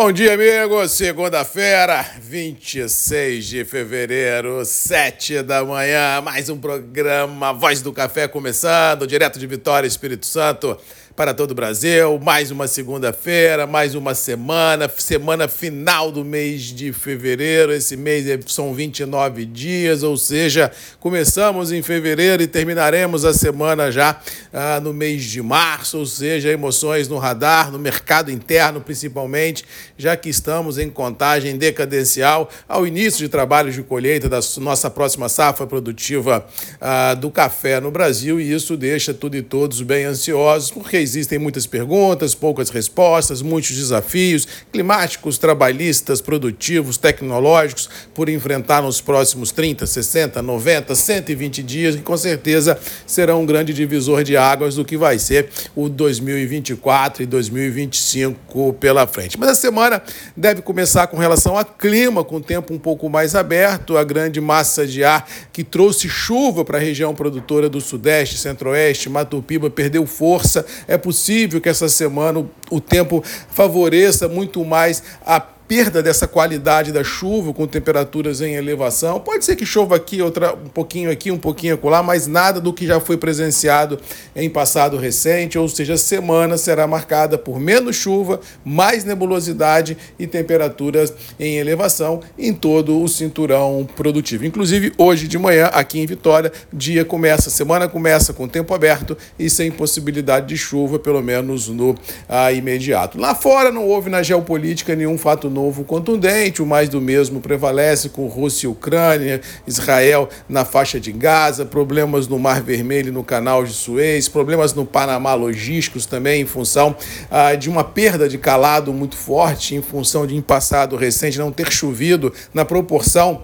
Bom dia, amigos. Segunda-feira, 26 de fevereiro, 7 da manhã. Mais um programa Voz do Café começando, direto de Vitória, Espírito Santo para todo o Brasil. Mais uma segunda-feira, mais uma semana, semana final do mês de fevereiro. Esse mês é, são 29 dias, ou seja, começamos em fevereiro e terminaremos a semana já ah, no mês de março, ou seja, emoções no radar, no mercado interno principalmente, já que estamos em contagem decadencial ao início de trabalhos de colheita da nossa próxima safra produtiva ah, do café no Brasil, e isso deixa tudo e todos bem ansiosos, porque existem muitas perguntas, poucas respostas, muitos desafios climáticos, trabalhistas, produtivos, tecnológicos por enfrentar nos próximos 30, 60, 90, 120 dias, que com certeza serão um grande divisor de águas do que vai ser o 2024 e 2025 pela frente. Mas a semana deve começar com relação a clima, com o tempo um pouco mais aberto, a grande massa de ar que trouxe chuva para a região produtora do Sudeste, Centro-Oeste, Mato Piba perdeu força. É é possível que essa semana o, o tempo favoreça muito mais a perda dessa qualidade da chuva com temperaturas em elevação. Pode ser que chova aqui, outra um pouquinho aqui, um pouquinho acolá, mas nada do que já foi presenciado em passado recente, ou seja, a semana será marcada por menos chuva, mais nebulosidade e temperaturas em elevação em todo o cinturão produtivo. Inclusive hoje de manhã aqui em Vitória, dia começa, semana começa com tempo aberto e sem possibilidade de chuva, pelo menos no ah, imediato. Lá fora não houve na geopolítica nenhum fato novo contundente, o mais do mesmo prevalece com Rússia e Ucrânia, Israel na faixa de Gaza, problemas no Mar Vermelho e no Canal de Suez, problemas no Panamá logísticos também em função ah, de uma perda de calado muito forte, em função de em passado recente não ter chovido na proporção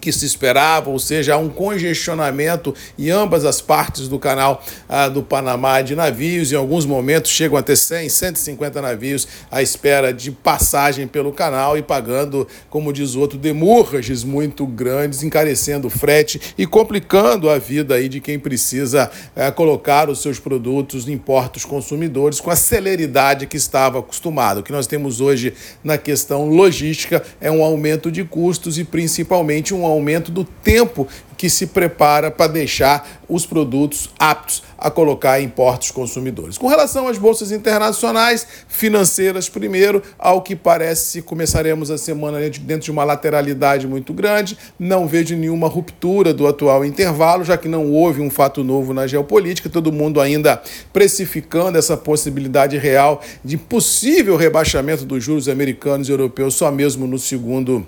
que se esperava, ou seja, há um congestionamento em ambas as partes do canal ah, do Panamá de navios. Em alguns momentos chegam a ter 100, 150 navios à espera de passagem pelo canal e pagando, como diz o outro, demurrages muito grandes, encarecendo o frete e complicando a vida aí de quem precisa eh, colocar os seus produtos em portos consumidores com a celeridade que estava acostumado. O que nós temos hoje na questão logística é um aumento de custos e principalmente um aumento do tempo que se prepara para deixar os produtos aptos a colocar em portos consumidores. Com relação às bolsas internacionais, financeiras primeiro, ao que parece começaremos a semana dentro de uma lateralidade muito grande, não vejo nenhuma ruptura do atual intervalo, já que não houve um fato novo na geopolítica, todo mundo ainda precificando essa possibilidade real de possível rebaixamento dos juros americanos e europeus só mesmo no segundo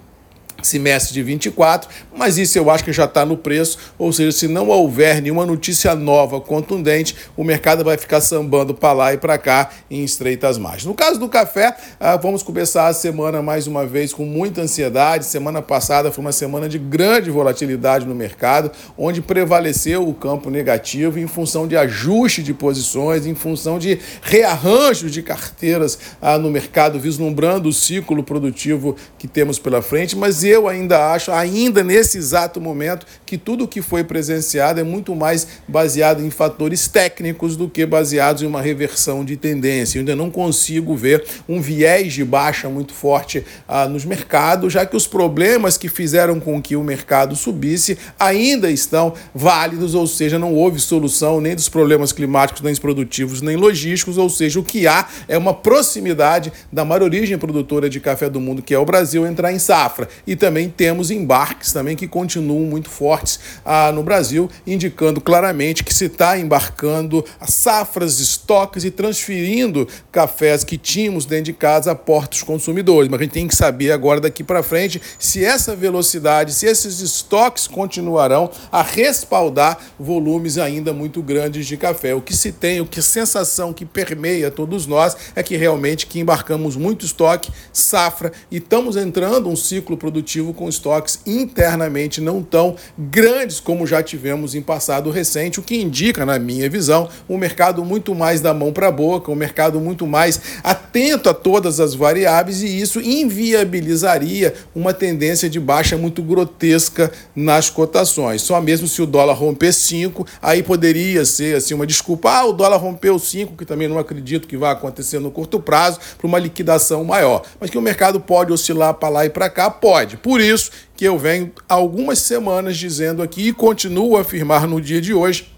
semestre de 24, mas isso eu acho que já está no preço, ou seja, se não houver nenhuma notícia nova, contundente, o mercado vai ficar sambando para lá e para cá em estreitas margens. No caso do café, ah, vamos começar a semana mais uma vez com muita ansiedade. Semana passada foi uma semana de grande volatilidade no mercado, onde prevaleceu o campo negativo em função de ajuste de posições, em função de rearranjo de carteiras ah, no mercado, vislumbrando o ciclo produtivo que temos pela frente, mas eu ainda acho, ainda nesse exato momento, que tudo o que foi presenciado é muito mais baseado em fatores técnicos do que baseados em uma reversão de tendência. Eu ainda não consigo ver um viés de baixa muito forte ah, nos mercados, já que os problemas que fizeram com que o mercado subisse ainda estão válidos, ou seja, não houve solução nem dos problemas climáticos, nem produtivos, nem logísticos, ou seja, o que há é uma proximidade da maior origem produtora de café do mundo, que é o Brasil, entrar em safra. E também temos embarques também que continuam muito fortes ah, no Brasil, indicando claramente que se está embarcando safras, estoques e transferindo cafés que tínhamos dentro de casa a portos consumidores. Mas a gente tem que saber agora daqui para frente se essa velocidade, se esses estoques continuarão a respaldar volumes ainda muito grandes de café. O que se tem, o que sensação que permeia todos nós é que realmente que embarcamos muito estoque, safra e estamos entrando um ciclo produtivo com estoques internamente não tão grandes como já tivemos em passado recente, o que indica, na minha visão, um mercado muito mais da mão para a boca, um mercado muito mais atento a todas as variáveis e isso inviabilizaria uma tendência de baixa muito grotesca nas cotações. Só mesmo se o dólar romper 5, aí poderia ser assim uma desculpa, ah, o dólar rompeu 5, que também não acredito que vai acontecer no curto prazo, para uma liquidação maior. Mas que o mercado pode oscilar para lá e para cá, pode. Por isso que eu venho algumas semanas dizendo aqui e continuo a afirmar no dia de hoje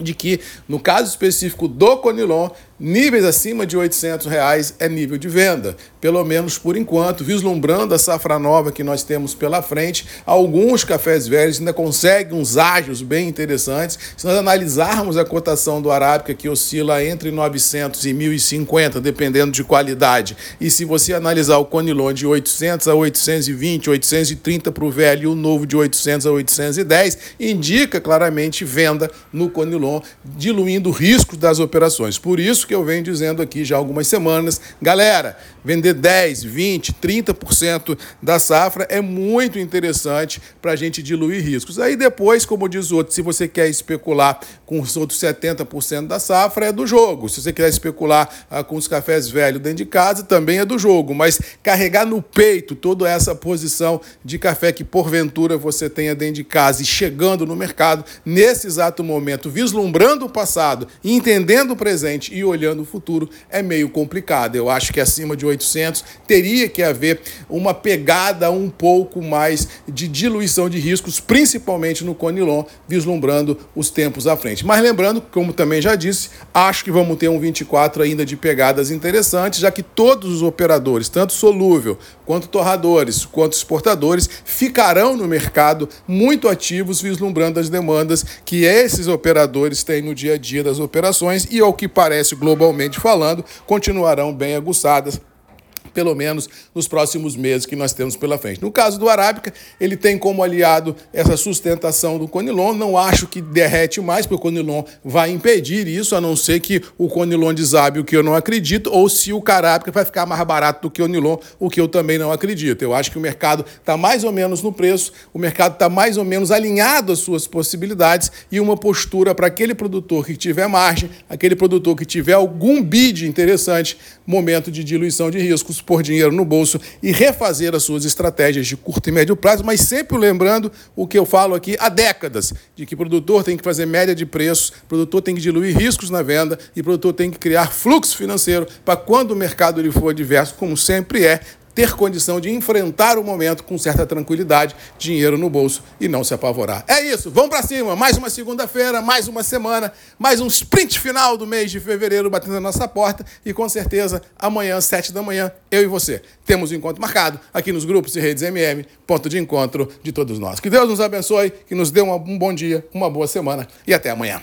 de que, no caso específico do Conilon, níveis acima de 800 reais é nível de venda, pelo menos por enquanto, vislumbrando a safra nova que nós temos pela frente, alguns cafés velhos ainda conseguem uns ágios bem interessantes. Se nós analisarmos a cotação do Arábica, que oscila entre 900 e 1050, dependendo de qualidade, e se você analisar o Conilon de 800 a 820, 830 para o velho e o novo de 800 a 810, indica claramente venda no Conilon, diluindo riscos das operações. Por isso, que eu venho dizendo aqui já há algumas semanas. Galera, vender 10, 20, 30% da safra é muito interessante para a gente diluir riscos. Aí depois, como diz o outro, se você quer especular com os outros 70% da safra, é do jogo. Se você quer especular ah, com os cafés velhos dentro de casa, também é do jogo. Mas carregar no peito toda essa posição de café que porventura você tenha dentro de casa e chegando no mercado, nesse exato momento, vislumbrando o passado, entendendo o presente e olhando olhando o futuro é meio complicado. Eu acho que acima de 800 teria que haver uma pegada um pouco mais de diluição de riscos, principalmente no Conilon, vislumbrando os tempos à frente. Mas lembrando, como também já disse, acho que vamos ter um 24 ainda de pegadas interessantes, já que todos os operadores, tanto solúvel quanto torradores, quanto exportadores, ficarão no mercado muito ativos, vislumbrando as demandas que esses operadores têm no dia a dia das operações e, ao que parece, globalmente falando, continuarão bem aguçadas pelo menos nos próximos meses que nós temos pela frente. No caso do Arábica, ele tem como aliado essa sustentação do Conilon. Não acho que derrete mais, porque o Conilon vai impedir isso, a não ser que o Conilon desabe, o que eu não acredito, ou se o Carábica vai ficar mais barato do que o Nilon, o que eu também não acredito. Eu acho que o mercado está mais ou menos no preço, o mercado está mais ou menos alinhado às suas possibilidades e uma postura para aquele produtor que tiver margem, aquele produtor que tiver algum bid interessante, momento de diluição de riscos pôr dinheiro no bolso e refazer as suas estratégias de curto e médio prazo, mas sempre lembrando o que eu falo aqui há décadas, de que produtor tem que fazer média de preços, produtor tem que diluir riscos na venda e produtor tem que criar fluxo financeiro para quando o mercado ele for adverso, como sempre é, ter condição de enfrentar o momento com certa tranquilidade, dinheiro no bolso e não se apavorar. É isso, vamos para cima. Mais uma segunda-feira, mais uma semana, mais um sprint final do mês de fevereiro batendo na nossa porta e com certeza amanhã, sete da manhã, eu e você temos um encontro marcado aqui nos grupos e redes MM, ponto de encontro de todos nós. Que Deus nos abençoe, que nos dê um bom dia, uma boa semana e até amanhã.